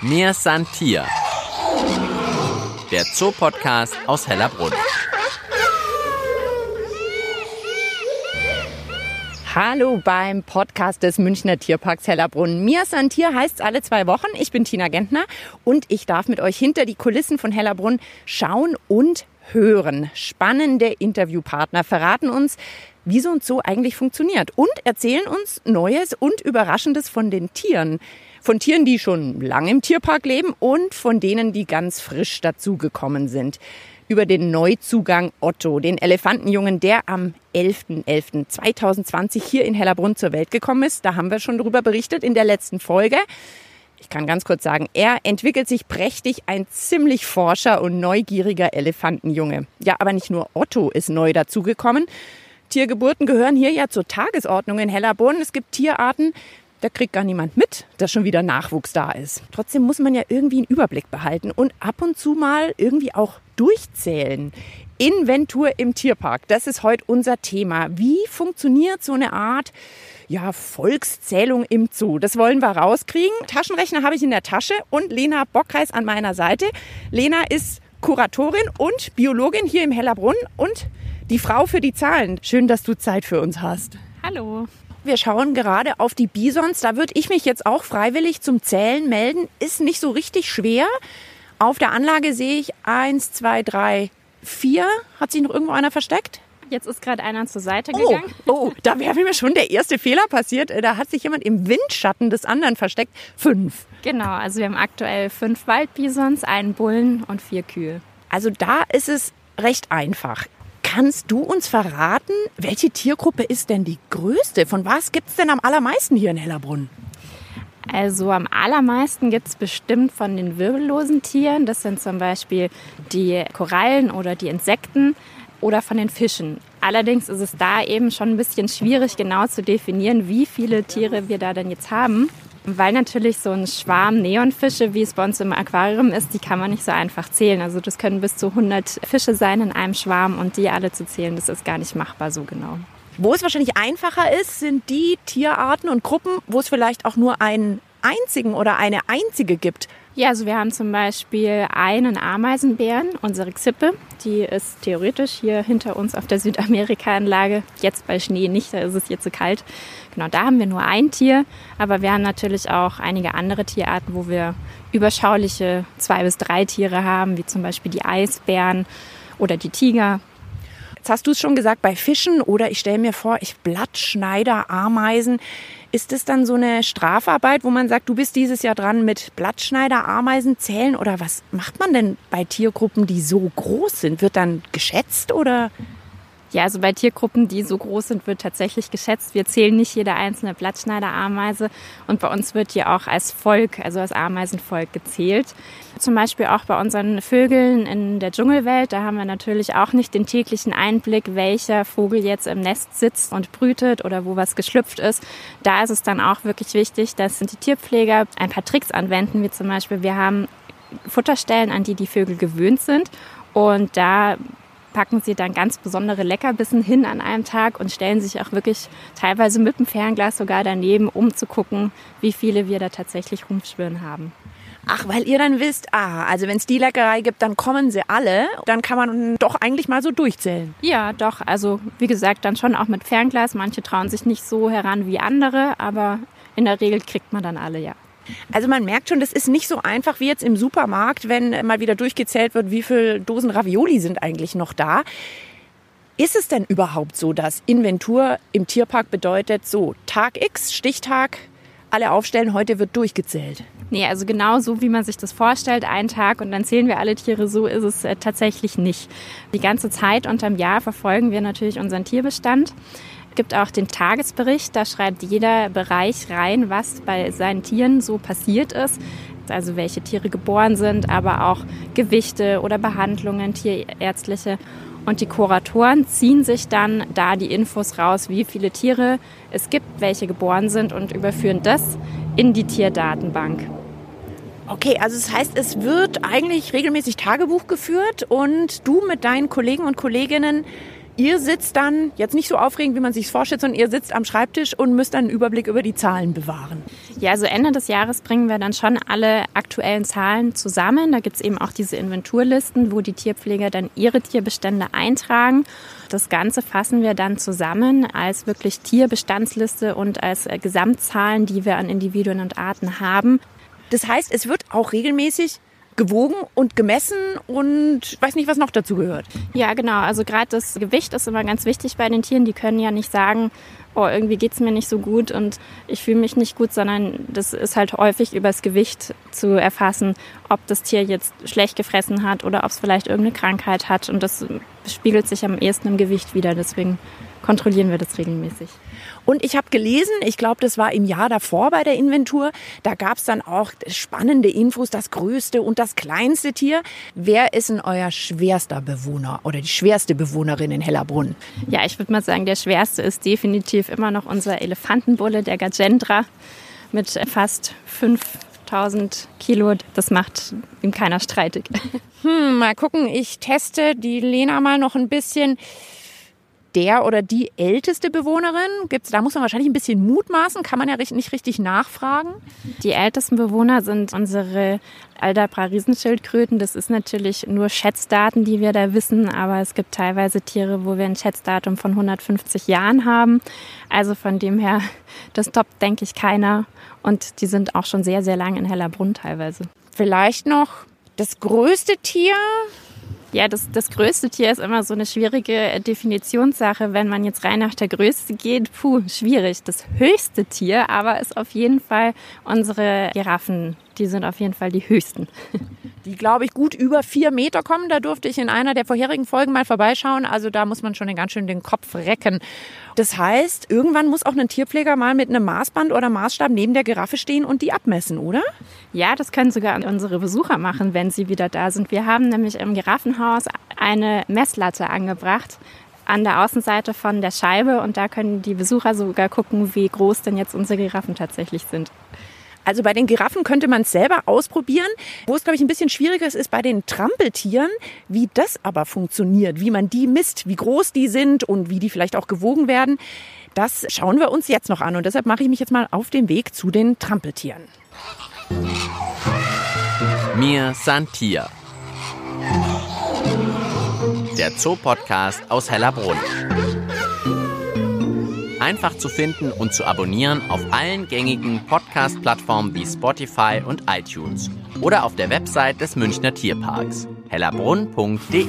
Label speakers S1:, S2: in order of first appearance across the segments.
S1: Mir Santier, der Zoopodcast aus Hellerbrunn.
S2: Hallo beim Podcast des Münchner Tierparks Hellerbrunn. Mir Santier heißt alle zwei Wochen. Ich bin Tina Gentner und ich darf mit euch hinter die Kulissen von Hellerbrunn schauen und hören. Spannende Interviewpartner verraten uns, wie so und so eigentlich funktioniert und erzählen uns Neues und Überraschendes von den Tieren. Von Tieren, die schon lange im Tierpark leben und von denen, die ganz frisch dazugekommen sind. Über den Neuzugang Otto, den Elefantenjungen, der am 11.11.2020 hier in Hellerbrunn zur Welt gekommen ist. Da haben wir schon drüber berichtet in der letzten Folge. Ich kann ganz kurz sagen, er entwickelt sich prächtig, ein ziemlich forscher und neugieriger Elefantenjunge. Ja, aber nicht nur Otto ist neu dazugekommen. Tiergeburten gehören hier ja zur Tagesordnung in Hellerbrunn. Es gibt Tierarten, da kriegt gar niemand mit, dass schon wieder Nachwuchs da ist. Trotzdem muss man ja irgendwie einen Überblick behalten und ab und zu mal irgendwie auch durchzählen. Inventur im Tierpark, das ist heute unser Thema. Wie funktioniert so eine Art ja, Volkszählung im Zoo? Das wollen wir rauskriegen. Taschenrechner habe ich in der Tasche und Lena Bockreis an meiner Seite. Lena ist Kuratorin und Biologin hier im Hellerbrunn und die Frau für die Zahlen. Schön, dass du Zeit für uns hast.
S3: Hallo.
S2: Wir schauen gerade auf die Bisons. Da würde ich mich jetzt auch freiwillig zum Zählen melden. Ist nicht so richtig schwer. Auf der Anlage sehe ich eins, zwei, drei, vier. Hat sich noch irgendwo einer versteckt?
S3: Jetzt ist gerade einer zur Seite
S2: Oh,
S3: gegangen.
S2: oh, da wäre mir schon der erste Fehler passiert. Da hat sich jemand im Windschatten des anderen versteckt. Fünf.
S3: Genau, also wir haben aktuell fünf Waldbisons, einen Bullen und vier Kühe.
S2: Also da ist es recht einfach. Kannst du uns verraten, welche Tiergruppe ist denn die größte? Von was gibt es denn am allermeisten hier in Hellerbrunn?
S3: Also am allermeisten gibt es bestimmt von den wirbellosen Tieren. Das sind zum Beispiel die Korallen oder die Insekten oder von den Fischen. Allerdings ist es da eben schon ein bisschen schwierig genau zu definieren, wie viele Tiere wir da denn jetzt haben. Weil natürlich so ein Schwarm Neonfische, wie es bei uns im Aquarium ist, die kann man nicht so einfach zählen. Also das können bis zu 100 Fische sein in einem Schwarm und die alle zu zählen, das ist gar nicht machbar so genau.
S2: Wo es wahrscheinlich einfacher ist, sind die Tierarten und Gruppen, wo es vielleicht auch nur einen einzigen oder eine einzige gibt.
S3: Ja, also wir haben zum Beispiel einen Ameisenbären, unsere Xippe. Die ist theoretisch hier hinter uns auf der Südamerika-Anlage. Jetzt bei Schnee nicht, da ist es hier zu kalt. Genau, da haben wir nur ein Tier. Aber wir haben natürlich auch einige andere Tierarten, wo wir überschauliche zwei bis drei Tiere haben, wie zum Beispiel die Eisbären oder die Tiger.
S2: Jetzt hast du es schon gesagt, bei Fischen oder ich stelle mir vor, ich Blattschneider, Ameisen. Ist es dann so eine Strafarbeit, wo man sagt, du bist dieses Jahr dran mit Blattschneider, Ameisen zählen? Oder was macht man denn bei Tiergruppen, die so groß sind? Wird dann geschätzt oder?
S3: Ja, also bei Tiergruppen, die so groß sind, wird tatsächlich geschätzt. Wir zählen nicht jede einzelne Blattschneiderameise und bei uns wird hier auch als Volk, also als Ameisenvolk gezählt. Zum Beispiel auch bei unseren Vögeln in der Dschungelwelt, da haben wir natürlich auch nicht den täglichen Einblick, welcher Vogel jetzt im Nest sitzt und brütet oder wo was geschlüpft ist. Da ist es dann auch wirklich wichtig, dass die Tierpfleger ein paar Tricks anwenden, wie zum Beispiel wir haben Futterstellen, an die die Vögel gewöhnt sind und da packen sie dann ganz besondere Leckerbissen hin an einem Tag und stellen sich auch wirklich teilweise mit dem Fernglas sogar daneben, um zu gucken, wie viele wir da tatsächlich rumschwirren haben.
S2: Ach, weil ihr dann wisst, ah, also wenn es die Leckerei gibt, dann kommen sie alle. Dann kann man doch eigentlich mal so durchzählen.
S3: Ja, doch. Also wie gesagt, dann schon auch mit Fernglas. Manche trauen sich nicht so heran wie andere, aber in der Regel kriegt man dann alle, ja.
S2: Also man merkt schon, das ist nicht so einfach wie jetzt im Supermarkt, wenn mal wieder durchgezählt wird, wie viele Dosen Ravioli sind eigentlich noch da. Ist es denn überhaupt so, dass Inventur im Tierpark bedeutet, so Tag X, Stichtag, alle aufstellen, heute wird durchgezählt?
S3: Nee, also genau so, wie man sich das vorstellt, einen Tag und dann zählen wir alle Tiere, so ist es äh, tatsächlich nicht. Die ganze Zeit unterm Jahr verfolgen wir natürlich unseren Tierbestand. Es gibt auch den Tagesbericht, da schreibt jeder Bereich rein, was bei seinen Tieren so passiert ist. Also welche Tiere geboren sind, aber auch Gewichte oder Behandlungen, tierärztliche. Und die Kuratoren ziehen sich dann da die Infos raus, wie viele Tiere es gibt, welche geboren sind und überführen das in die Tierdatenbank.
S2: Okay, also das heißt, es wird eigentlich regelmäßig Tagebuch geführt und du mit deinen Kollegen und Kolleginnen ihr sitzt dann, jetzt nicht so aufregend, wie man sich vorstellt, sondern ihr sitzt am Schreibtisch und müsst dann einen Überblick über die Zahlen bewahren.
S3: Ja, also Ende des Jahres bringen wir dann schon alle aktuellen Zahlen zusammen. Da gibt es eben auch diese Inventurlisten, wo die Tierpfleger dann ihre Tierbestände eintragen. Das Ganze fassen wir dann zusammen als wirklich Tierbestandsliste und als äh, Gesamtzahlen, die wir an Individuen und Arten haben.
S2: Das heißt, es wird auch regelmäßig gewogen und gemessen und weiß nicht, was noch dazu gehört.
S3: Ja, genau. Also gerade das Gewicht ist immer ganz wichtig bei den Tieren. Die können ja nicht sagen, oh, irgendwie geht es mir nicht so gut und ich fühle mich nicht gut, sondern das ist halt häufig übers Gewicht zu erfassen, ob das Tier jetzt schlecht gefressen hat oder ob es vielleicht irgendeine Krankheit hat. Und das spiegelt sich am ehesten im Gewicht wieder. Deswegen kontrollieren wir das regelmäßig.
S2: Und ich habe gelesen, ich glaube, das war im Jahr davor bei der Inventur, da gab es dann auch spannende Infos, das größte und das kleinste Tier. Wer ist denn euer schwerster Bewohner oder die schwerste Bewohnerin in Hellerbrunn?
S3: Ja, ich würde mal sagen, der schwerste ist definitiv immer noch unser Elefantenbulle, der Gajendra, mit fast 5000 Kilo. Das macht ihm keiner streitig.
S2: Hm, mal gucken, ich teste die Lena mal noch ein bisschen der oder die älteste Bewohnerin? Gibt's, da muss man wahrscheinlich ein bisschen mutmaßen, kann man ja nicht richtig nachfragen.
S3: Die ältesten Bewohner sind unsere Aldabra-Riesenschildkröten. Das ist natürlich nur Schätzdaten, die wir da wissen, aber es gibt teilweise Tiere, wo wir ein Schätzdatum von 150 Jahren haben. Also von dem her, das toppt, denke ich, keiner. Und die sind auch schon sehr, sehr lang in Hellerbrunn teilweise.
S2: Vielleicht noch das größte Tier,
S3: ja, das, das größte Tier ist immer so eine schwierige Definitionssache. Wenn man jetzt rein nach der Größe geht, puh, schwierig. Das höchste Tier aber ist auf jeden Fall unsere Giraffen. Die sind auf jeden Fall die höchsten.
S2: Die, glaube ich, gut über vier Meter kommen. Da durfte ich in einer der vorherigen Folgen mal vorbeischauen. Also da muss man schon ganz schön den Kopf recken. Das heißt, irgendwann muss auch ein Tierpfleger mal mit einem Maßband oder Maßstab neben der Giraffe stehen und die abmessen, oder?
S3: Ja, das können sogar unsere Besucher machen, wenn sie wieder da sind. Wir haben nämlich im Giraffenhaus eine Messlatte angebracht an der Außenseite von der Scheibe und da können die Besucher sogar gucken, wie groß denn jetzt unsere Giraffen tatsächlich sind.
S2: Also bei den Giraffen könnte man es selber ausprobieren. Wo es, glaube ich, ein bisschen schwieriger ist, ist bei den Trampeltieren, wie das aber funktioniert, wie man die misst, wie groß die sind und wie die vielleicht auch gewogen werden. Das schauen wir uns jetzt noch an und deshalb mache ich mich jetzt mal auf den Weg zu den Trampeltieren.
S1: Mir Santia. Der Zoopodcast aus Hellerbrunn einfach zu finden und zu abonnieren auf allen gängigen Podcast-Plattformen wie Spotify und iTunes oder auf der Website des Münchner Tierparks hellerbrunn.de.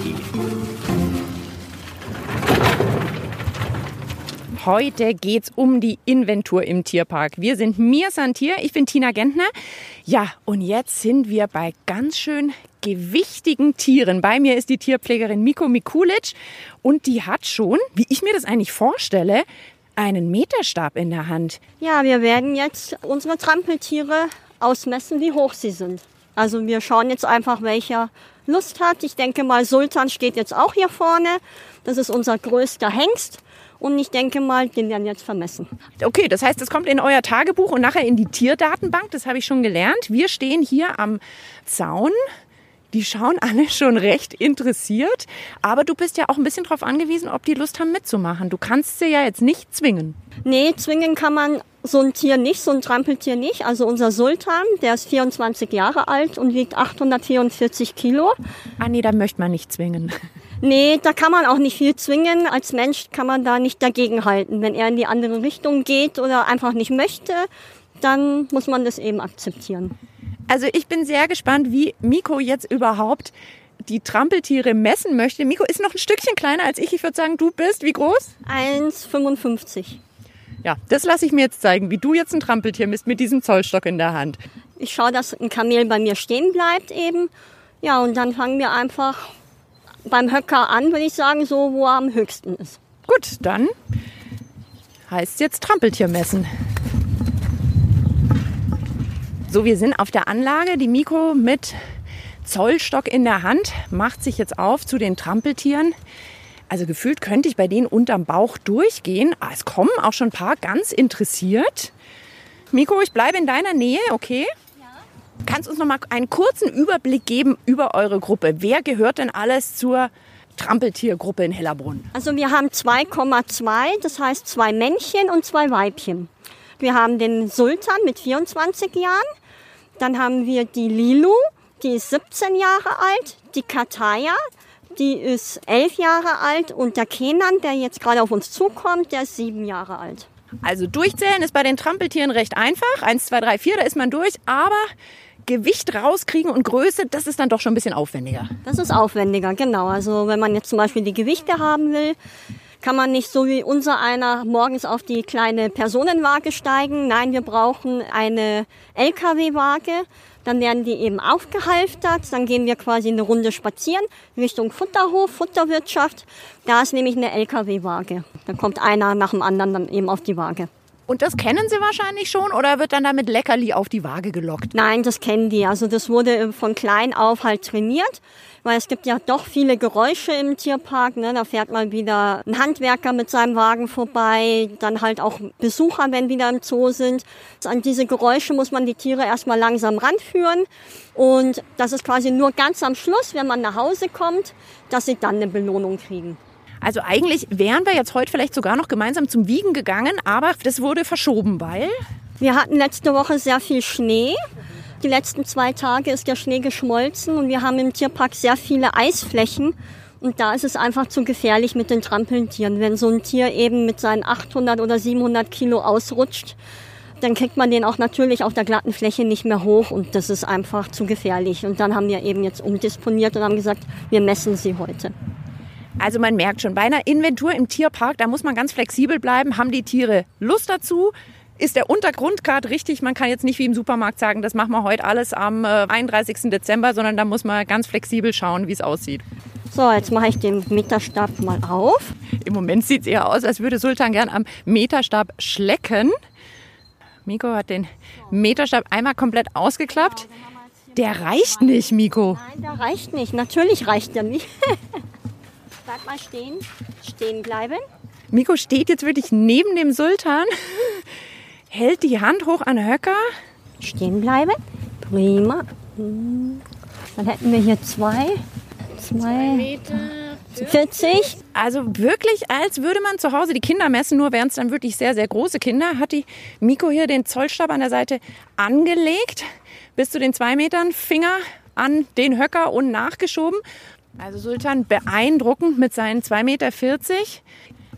S2: Heute geht's um die Inventur im Tierpark. Wir sind Mir Santier, ich bin Tina Gentner. Ja, und jetzt sind wir bei ganz schön gewichtigen Tieren. Bei mir ist die Tierpflegerin Miko Mikulic und die hat schon, wie ich mir das eigentlich vorstelle, einen Meterstab in der Hand.
S4: Ja, wir werden jetzt unsere Trampeltiere ausmessen, wie hoch sie sind. Also wir schauen jetzt einfach, welcher Lust hat. Ich denke mal, Sultan steht jetzt auch hier vorne. Das ist unser größter Hengst. Und ich denke mal, den werden wir jetzt vermessen.
S2: Okay, das heißt, es kommt in euer Tagebuch und nachher in die Tierdatenbank. Das habe ich schon gelernt. Wir stehen hier am Zaun die schauen alle schon recht interessiert. Aber du bist ja auch ein bisschen darauf angewiesen, ob die Lust haben mitzumachen. Du kannst sie ja jetzt nicht zwingen.
S4: Nee, zwingen kann man so ein Tier nicht, so ein Trampeltier nicht. Also unser Sultan, der ist 24 Jahre alt und wiegt 844 Kilo.
S2: Ah nee, da möchte man nicht zwingen.
S4: Nee, da kann man auch nicht viel zwingen. Als Mensch kann man da nicht dagegenhalten. Wenn er in die andere Richtung geht oder einfach nicht möchte, dann muss man das eben akzeptieren.
S2: Also ich bin sehr gespannt, wie Miko jetzt überhaupt die Trampeltiere messen möchte. Miko ist noch ein Stückchen kleiner als ich. Ich würde sagen, du bist wie groß?
S4: 1,55.
S2: Ja, das lasse ich mir jetzt zeigen, wie du jetzt ein Trampeltier misst mit diesem Zollstock in der Hand.
S4: Ich schaue, dass ein Kamel bei mir stehen bleibt eben. Ja, und dann fangen wir einfach beim Höcker an, würde ich sagen, so wo er am höchsten ist.
S2: Gut, dann heißt jetzt Trampeltier messen. So, wir sind auf der Anlage. Die Miko mit Zollstock in der Hand macht sich jetzt auf zu den Trampeltieren. Also gefühlt könnte ich bei denen unterm Bauch durchgehen. Ah, es kommen auch schon ein paar ganz interessiert. Miko, ich bleibe in deiner Nähe, okay? Ja. Kannst uns noch mal einen kurzen Überblick geben über eure Gruppe? Wer gehört denn alles zur Trampeltiergruppe in Hellerbrunn?
S4: Also wir haben 2,2, das heißt zwei Männchen und zwei Weibchen. Wir haben den Sultan mit 24 Jahren, dann haben wir die Lilu, die ist 17 Jahre alt, die Kataya, die ist 11 Jahre alt und der Kenan, der jetzt gerade auf uns zukommt, der ist 7 Jahre alt.
S2: Also durchzählen ist bei den Trampeltieren recht einfach. Eins, zwei, drei, vier, da ist man durch. Aber Gewicht rauskriegen und Größe, das ist dann doch schon ein bisschen aufwendiger.
S4: Das ist aufwendiger, genau. Also wenn man jetzt zum Beispiel die Gewichte haben will, kann man nicht so wie unser einer morgens auf die kleine Personenwaage steigen. Nein, wir brauchen eine LKW-Waage. Dann werden die eben aufgehalftert. Dann gehen wir quasi eine Runde spazieren Richtung Futterhof, Futterwirtschaft. Da ist nämlich eine LKW-Waage. Da kommt einer nach dem anderen dann eben auf die Waage.
S2: Und das kennen Sie wahrscheinlich schon oder wird dann damit Leckerli auf die Waage gelockt?
S4: Nein, das kennen die. Also das wurde von klein auf halt trainiert, weil es gibt ja doch viele Geräusche im Tierpark. Ne? Da fährt mal wieder ein Handwerker mit seinem Wagen vorbei, dann halt auch Besucher, wenn wieder im Zoo sind. An diese Geräusche muss man die Tiere erstmal langsam ranführen. Und das ist quasi nur ganz am Schluss, wenn man nach Hause kommt, dass sie dann eine Belohnung kriegen.
S2: Also eigentlich wären wir jetzt heute vielleicht sogar noch gemeinsam zum Wiegen gegangen, aber das wurde verschoben, weil
S4: wir hatten letzte Woche sehr viel Schnee. Die letzten zwei Tage ist der Schnee geschmolzen und wir haben im Tierpark sehr viele Eisflächen. Und da ist es einfach zu gefährlich mit den Trampeltieren. Wenn so ein Tier eben mit seinen 800 oder 700 Kilo ausrutscht, dann kriegt man den auch natürlich auf der glatten Fläche nicht mehr hoch und das ist einfach zu gefährlich. Und dann haben wir eben jetzt umdisponiert und haben gesagt, wir messen sie heute.
S2: Also man merkt schon, bei einer Inventur im Tierpark, da muss man ganz flexibel bleiben. Haben die Tiere Lust dazu? Ist der Untergrund gerade richtig? Man kann jetzt nicht wie im Supermarkt sagen, das machen wir heute alles am 31. Äh, Dezember, sondern da muss man ganz flexibel schauen, wie es aussieht.
S4: So, jetzt mache ich den Meterstab mal auf.
S2: Im Moment sieht es eher aus, als würde Sultan gern am Meterstab schlecken. Miko hat den Meterstab einmal komplett ausgeklappt. Der reicht nicht, Miko.
S4: Nein, der reicht nicht. Natürlich reicht der nicht. Bleib mal stehen. Stehen bleiben.
S2: Miko steht jetzt wirklich neben dem Sultan, hält die Hand hoch an Höcker.
S4: Stehen bleiben. Prima. Dann hätten wir hier zwei. Zwei Meter. 40.
S2: Also wirklich, als würde man zu Hause die Kinder messen, nur wären es dann wirklich sehr, sehr große Kinder, hat die Miko hier den Zollstab an der Seite angelegt, bis zu den zwei Metern Finger an den Höcker und nachgeschoben. Also Sultan beeindruckend mit seinen 2,40 Meter.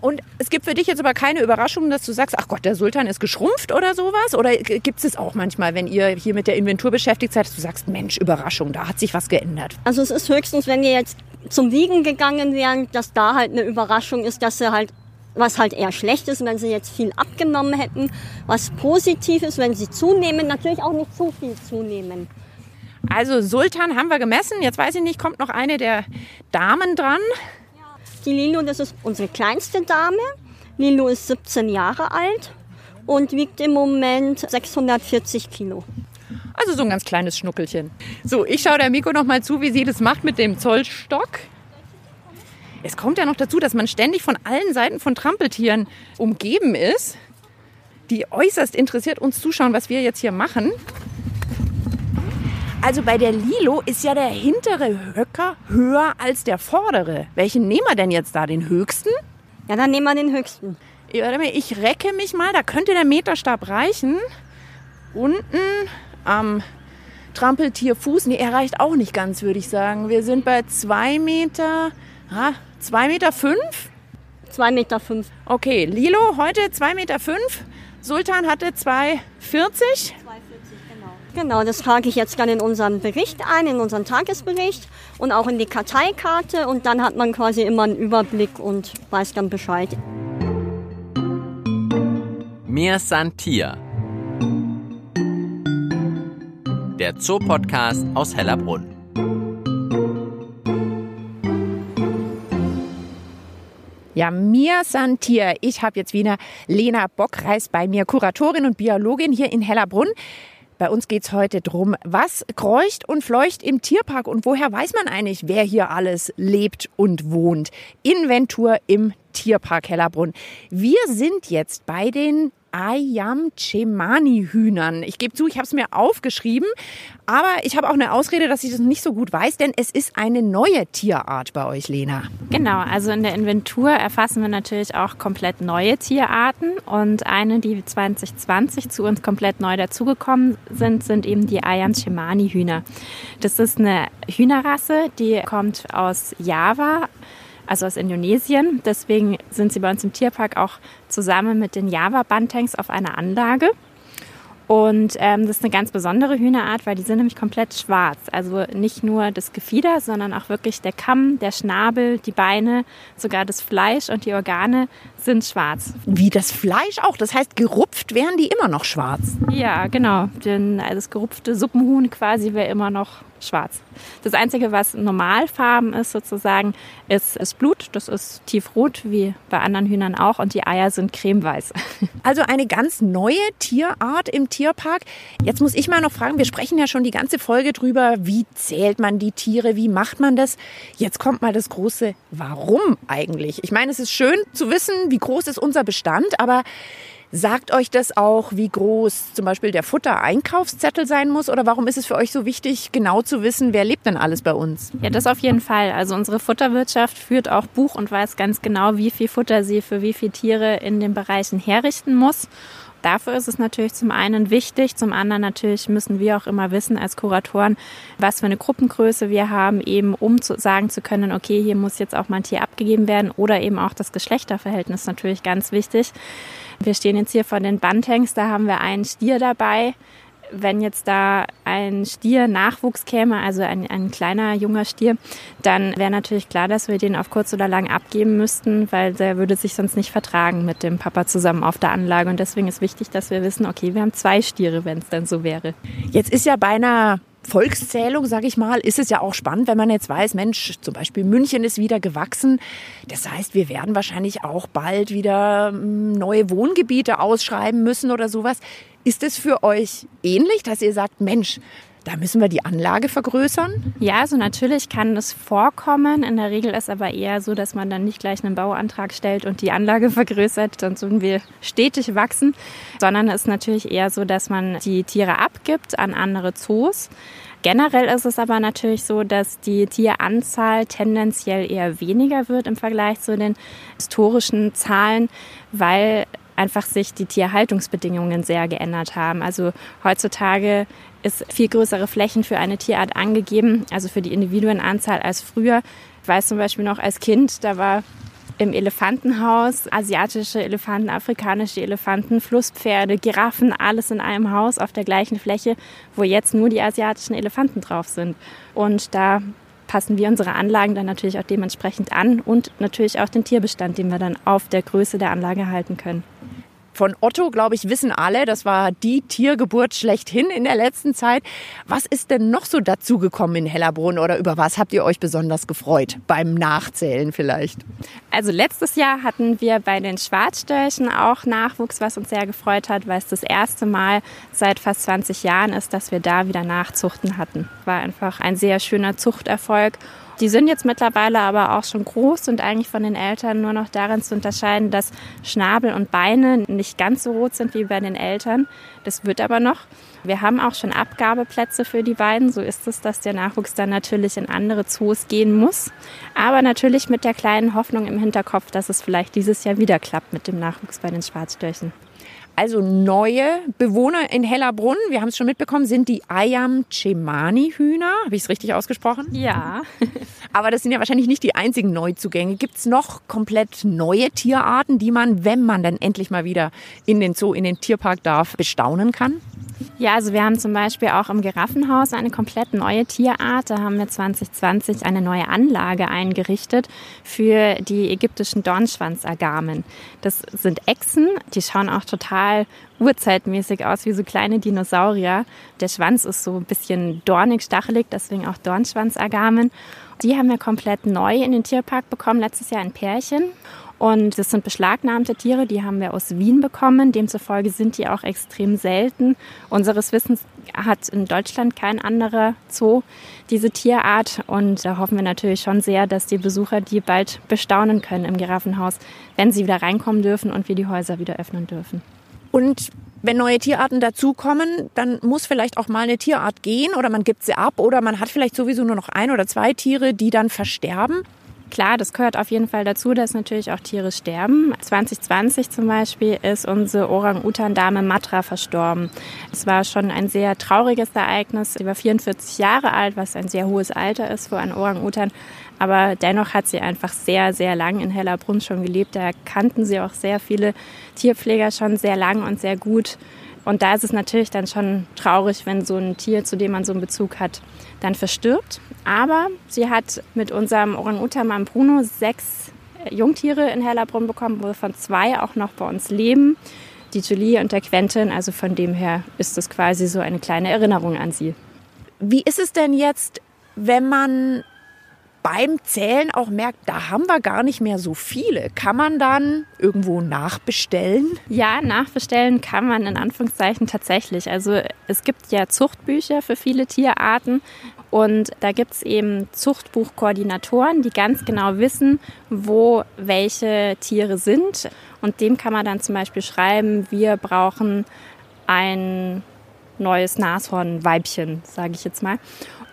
S2: Und es gibt für dich jetzt aber keine Überraschung, dass du sagst, ach Gott, der Sultan ist geschrumpft oder sowas? Oder gibt es auch manchmal, wenn ihr hier mit der Inventur beschäftigt seid, dass du sagst, Mensch, Überraschung, da hat sich was geändert?
S4: Also es ist höchstens, wenn wir jetzt zum Wiegen gegangen wären, dass da halt eine Überraschung ist, dass sie halt was halt eher schlecht ist, wenn sie jetzt viel abgenommen hätten. Was positiv ist, wenn sie zunehmen, natürlich auch nicht zu viel zunehmen.
S2: Also Sultan haben wir gemessen. Jetzt weiß ich nicht, kommt noch eine der Damen dran.
S4: Die Lilo, das ist unsere kleinste Dame. Lilo ist 17 Jahre alt und wiegt im Moment 640 Kilo.
S2: Also so ein ganz kleines Schnuckelchen. So, ich schaue der Miko noch mal zu, wie sie das macht mit dem Zollstock. Es kommt ja noch dazu, dass man ständig von allen Seiten von Trampeltieren umgeben ist, die äußerst interessiert uns zuschauen, was wir jetzt hier machen. Also bei der Lilo ist ja der hintere Höcker höher als der vordere. Welchen nehmen wir denn jetzt da? Den höchsten?
S4: Ja, dann nehmen wir den höchsten.
S2: Ich recke mich mal, da könnte der Meterstab reichen. Unten am Trampeltierfuß, nee, er reicht auch nicht ganz, würde ich sagen. Wir sind bei 2 Meter, ah, 2 Meter 5?
S4: 2 Meter 5.
S2: Okay, Lilo heute 2 Meter 5. Sultan hatte 2,40.
S4: Genau, das trage ich jetzt dann in unseren Bericht ein, in unseren Tagesbericht und auch in die Karteikarte und dann hat man quasi immer einen Überblick und weiß dann Bescheid.
S1: Mir Santia. Der Zoopodcast aus Hellerbrunn.
S2: Ja, mir Santier. Ich habe jetzt wieder Lena Bockreis bei mir, Kuratorin und Biologin hier in Hellerbrunn. Bei uns geht es heute drum, was kreucht und fleucht im Tierpark und woher weiß man eigentlich, wer hier alles lebt und wohnt. Inventur im Tierpark Hellerbrunn. Wir sind jetzt bei den Ayam Cemani Hühnern. Ich gebe zu, ich habe es mir aufgeschrieben, aber ich habe auch eine Ausrede, dass ich das nicht so gut weiß, denn es ist eine neue Tierart bei euch, Lena.
S3: Genau, also in der Inventur erfassen wir natürlich auch komplett neue Tierarten und eine, die 2020 zu uns komplett neu dazugekommen sind, sind eben die Ayam Cemani Hühner. Das ist eine Hühnerrasse, die kommt aus Java also aus Indonesien. Deswegen sind sie bei uns im Tierpark auch zusammen mit den Java-Bantangs auf einer Anlage. Und ähm, das ist eine ganz besondere Hühnerart, weil die sind nämlich komplett schwarz. Also nicht nur das Gefieder, sondern auch wirklich der Kamm, der Schnabel, die Beine, sogar das Fleisch und die Organe sind schwarz.
S2: Wie das Fleisch auch? Das heißt, gerupft wären die immer noch schwarz?
S3: Ja, genau. Denn also das gerupfte Suppenhuhn quasi wäre immer noch schwarz. Das Einzige, was Normalfarben ist sozusagen, ist das Blut. Das ist tiefrot, wie bei anderen Hühnern auch. Und die Eier sind cremeweiß.
S2: Also eine ganz neue Tierart im Tierpark. Jetzt muss ich mal noch fragen, wir sprechen ja schon die ganze Folge drüber, wie zählt man die Tiere, wie macht man das? Jetzt kommt mal das große Warum eigentlich. Ich meine, es ist schön zu wissen, wie groß ist unser Bestand, aber Sagt euch das auch, wie groß zum Beispiel der Futtereinkaufszettel sein muss? Oder warum ist es für euch so wichtig, genau zu wissen, wer lebt denn alles bei uns?
S3: Ja, das auf jeden Fall. Also unsere Futterwirtschaft führt auch Buch und weiß ganz genau, wie viel Futter sie für wie viele Tiere in den Bereichen herrichten muss. Dafür ist es natürlich zum einen wichtig, zum anderen natürlich müssen wir auch immer wissen als Kuratoren, was für eine Gruppengröße wir haben, eben um zu sagen zu können, okay, hier muss jetzt auch mal ein Tier abgegeben werden oder eben auch das Geschlechterverhältnis natürlich ganz wichtig. Wir stehen jetzt hier vor den Bantangs, da haben wir einen Stier dabei. Wenn jetzt da ein Stier Nachwuchs käme, also ein, ein kleiner junger Stier, dann wäre natürlich klar, dass wir den auf kurz oder lang abgeben müssten, weil der würde sich sonst nicht vertragen mit dem Papa zusammen auf der Anlage. Und deswegen ist wichtig, dass wir wissen, okay, wir haben zwei Stiere, wenn es dann so wäre.
S2: Jetzt ist ja bei einer Volkszählung, sage ich mal, ist es ja auch spannend, wenn man jetzt weiß, Mensch, zum Beispiel München ist wieder gewachsen. Das heißt, wir werden wahrscheinlich auch bald wieder hm, neue Wohngebiete ausschreiben müssen oder sowas. Ist es für euch ähnlich, dass ihr sagt, Mensch, da müssen wir die Anlage vergrößern?
S3: Ja, also natürlich kann das vorkommen. In der Regel ist aber eher so, dass man dann nicht gleich einen Bauantrag stellt und die Anlage vergrößert, sonst würden wir stetig wachsen, sondern es ist natürlich eher so, dass man die Tiere abgibt an andere Zoos. Generell ist es aber natürlich so, dass die Tieranzahl tendenziell eher weniger wird im Vergleich zu den historischen Zahlen, weil einfach sich die Tierhaltungsbedingungen sehr geändert haben. Also heutzutage ist viel größere Flächen für eine Tierart angegeben, also für die Individuenanzahl als früher. Ich weiß zum Beispiel noch als Kind, da war im Elefantenhaus asiatische Elefanten, afrikanische Elefanten, Flusspferde, Giraffen, alles in einem Haus auf der gleichen Fläche, wo jetzt nur die asiatischen Elefanten drauf sind. Und da passen wir unsere Anlagen dann natürlich auch dementsprechend an und natürlich auch den Tierbestand, den wir dann auf der Größe der Anlage halten können.
S2: Von Otto, glaube ich, wissen alle, das war die Tiergeburt schlechthin in der letzten Zeit. Was ist denn noch so dazugekommen in Hellerbrunn oder über was habt ihr euch besonders gefreut? Beim Nachzählen vielleicht?
S3: Also letztes Jahr hatten wir bei den Schwarzstörchen auch Nachwuchs, was uns sehr gefreut hat, weil es das erste Mal seit fast 20 Jahren ist, dass wir da wieder Nachzuchten hatten. War einfach ein sehr schöner Zuchterfolg. Die sind jetzt mittlerweile aber auch schon groß und eigentlich von den Eltern nur noch darin zu unterscheiden, dass Schnabel und Beine nicht ganz so rot sind wie bei den Eltern. Das wird aber noch. Wir haben auch schon Abgabeplätze für die beiden. So ist es, dass der Nachwuchs dann natürlich in andere Zoos gehen muss. Aber natürlich mit der kleinen Hoffnung im Hinterkopf, dass es vielleicht dieses Jahr wieder klappt mit dem Nachwuchs bei den Schwarzstörchen.
S2: Also neue Bewohner in Hellerbrunn, wir haben es schon mitbekommen, sind die Ayam Cemani Hühner. Habe ich es richtig ausgesprochen?
S3: Ja.
S2: Aber das sind ja wahrscheinlich nicht die einzigen Neuzugänge. Gibt es noch komplett neue Tierarten, die man, wenn man dann endlich mal wieder in den Zoo, in den Tierpark darf, bestaunen kann?
S3: Ja, also wir haben zum Beispiel auch im Giraffenhaus eine komplett neue Tierart. Da haben wir 2020 eine neue Anlage eingerichtet für die ägyptischen Dornschwanzagamen. Das sind Echsen, die schauen auch total urzeitmäßig aus, wie so kleine Dinosaurier. Der Schwanz ist so ein bisschen dornig, stachelig, deswegen auch Dornschwanzagamen. Die haben wir komplett neu in den Tierpark bekommen, letztes Jahr ein Pärchen. Und das sind beschlagnahmte Tiere, die haben wir aus Wien bekommen. Demzufolge sind die auch extrem selten. Unseres Wissens hat in Deutschland kein anderer Zoo diese Tierart. Und da hoffen wir natürlich schon sehr, dass die Besucher die bald bestaunen können im Giraffenhaus, wenn sie wieder reinkommen dürfen und wir die Häuser wieder öffnen dürfen.
S2: Und wenn neue Tierarten dazukommen, dann muss vielleicht auch mal eine Tierart gehen oder man gibt sie ab oder man hat vielleicht sowieso nur noch ein oder zwei Tiere, die dann versterben.
S3: Klar, das gehört auf jeden Fall dazu, dass natürlich auch Tiere sterben. 2020 zum Beispiel ist unsere Orang-Utan-Dame Matra verstorben. Es war schon ein sehr trauriges Ereignis. Sie war 44 Jahre alt, was ein sehr hohes Alter ist für einen Orang-Utan. Aber dennoch hat sie einfach sehr, sehr lang in Hellerbrunn schon gelebt. Da kannten sie auch sehr viele Tierpfleger schon sehr lang und sehr gut. Und da ist es natürlich dann schon traurig, wenn so ein Tier, zu dem man so einen Bezug hat, dann verstirbt. Aber sie hat mit unserem Orang-Utan Bruno sechs Jungtiere in Hellerbrunn bekommen, wovon zwei auch noch bei uns leben. Die Julie und der Quentin, also von dem her ist es quasi so eine kleine Erinnerung an sie.
S2: Wie ist es denn jetzt, wenn man beim Zählen auch merkt, da haben wir gar nicht mehr so viele. Kann man dann irgendwo nachbestellen?
S3: Ja, nachbestellen kann man in Anführungszeichen tatsächlich. Also es gibt ja Zuchtbücher für viele Tierarten und da gibt es eben Zuchtbuchkoordinatoren, die ganz genau wissen, wo welche Tiere sind. Und dem kann man dann zum Beispiel schreiben, wir brauchen ein neues Nashornweibchen, sage ich jetzt mal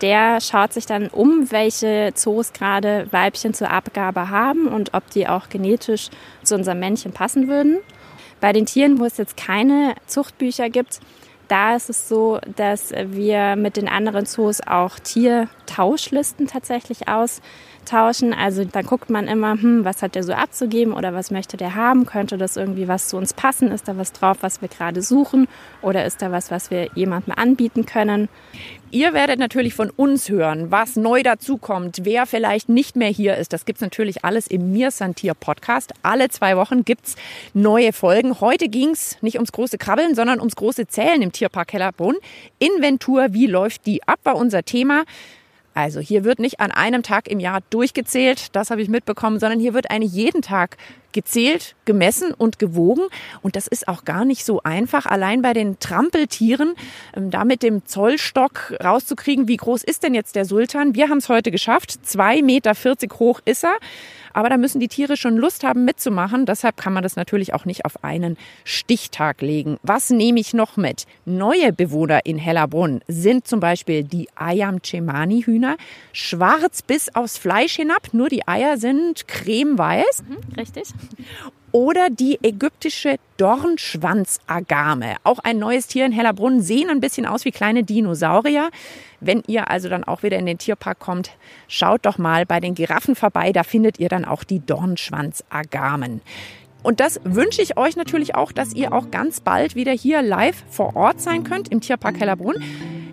S3: der schaut sich dann um, welche Zoos gerade Weibchen zur Abgabe haben und ob die auch genetisch zu unserem Männchen passen würden. Bei den Tieren, wo es jetzt keine Zuchtbücher gibt, da ist es so, dass wir mit den anderen Zoos auch Tiertauschlisten tatsächlich aus tauschen. Also dann guckt man immer, hm, was hat der so abzugeben oder was möchte der haben? Könnte das irgendwie was zu uns passen? Ist da was drauf, was wir gerade suchen? Oder ist da was, was wir jemandem anbieten können?
S2: Ihr werdet natürlich von uns hören, was neu dazukommt, wer vielleicht nicht mehr hier ist. Das gibt es natürlich alles im Mir Santier Podcast. Alle zwei Wochen gibt es neue Folgen. Heute ging es nicht ums große Krabbeln, sondern ums große Zählen im Tierpark Hellerbrunn. Inventur, wie läuft die ab, war unser Thema. Also hier wird nicht an einem Tag im Jahr durchgezählt, das habe ich mitbekommen, sondern hier wird eigentlich jeden Tag gezählt, gemessen und gewogen. Und das ist auch gar nicht so einfach, allein bei den Trampeltieren, ähm, da mit dem Zollstock rauszukriegen, wie groß ist denn jetzt der Sultan. Wir haben es heute geschafft. 2,40 Meter hoch ist er. Aber da müssen die Tiere schon Lust haben mitzumachen. Deshalb kann man das natürlich auch nicht auf einen Stichtag legen. Was nehme ich noch mit? Neue Bewohner in Hellerbrunn sind zum Beispiel die Ayam Cemani Hühner. Schwarz bis aufs Fleisch hinab. Nur die Eier sind cremeweiß.
S3: Mhm, richtig.
S2: Oder die ägyptische Dornschwanzagame. Auch ein neues Tier in Hellerbrunn. Sehen ein bisschen aus wie kleine Dinosaurier. Wenn ihr also dann auch wieder in den Tierpark kommt, schaut doch mal bei den Giraffen vorbei. Da findet ihr dann auch die Dornschwanzagamen. Und das wünsche ich euch natürlich auch, dass ihr auch ganz bald wieder hier live vor Ort sein könnt im Tierpark Hellerbrunn.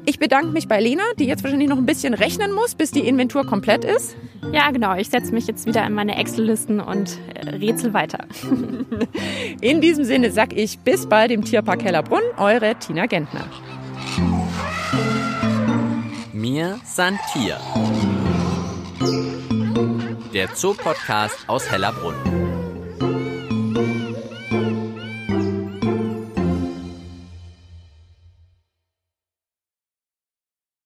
S2: Ich bedanke mich bei Lena, die jetzt wahrscheinlich noch ein bisschen rechnen muss, bis die Inventur komplett ist.
S3: Ja, genau. Ich setze mich jetzt wieder in meine Excel-Listen und äh, rätsel weiter.
S2: In diesem Sinne sag ich bis bald im Tierpark Hellerbrunn, eure Tina Gentner.
S1: Mir Santier. Der Zoopodcast aus Hellerbrunn.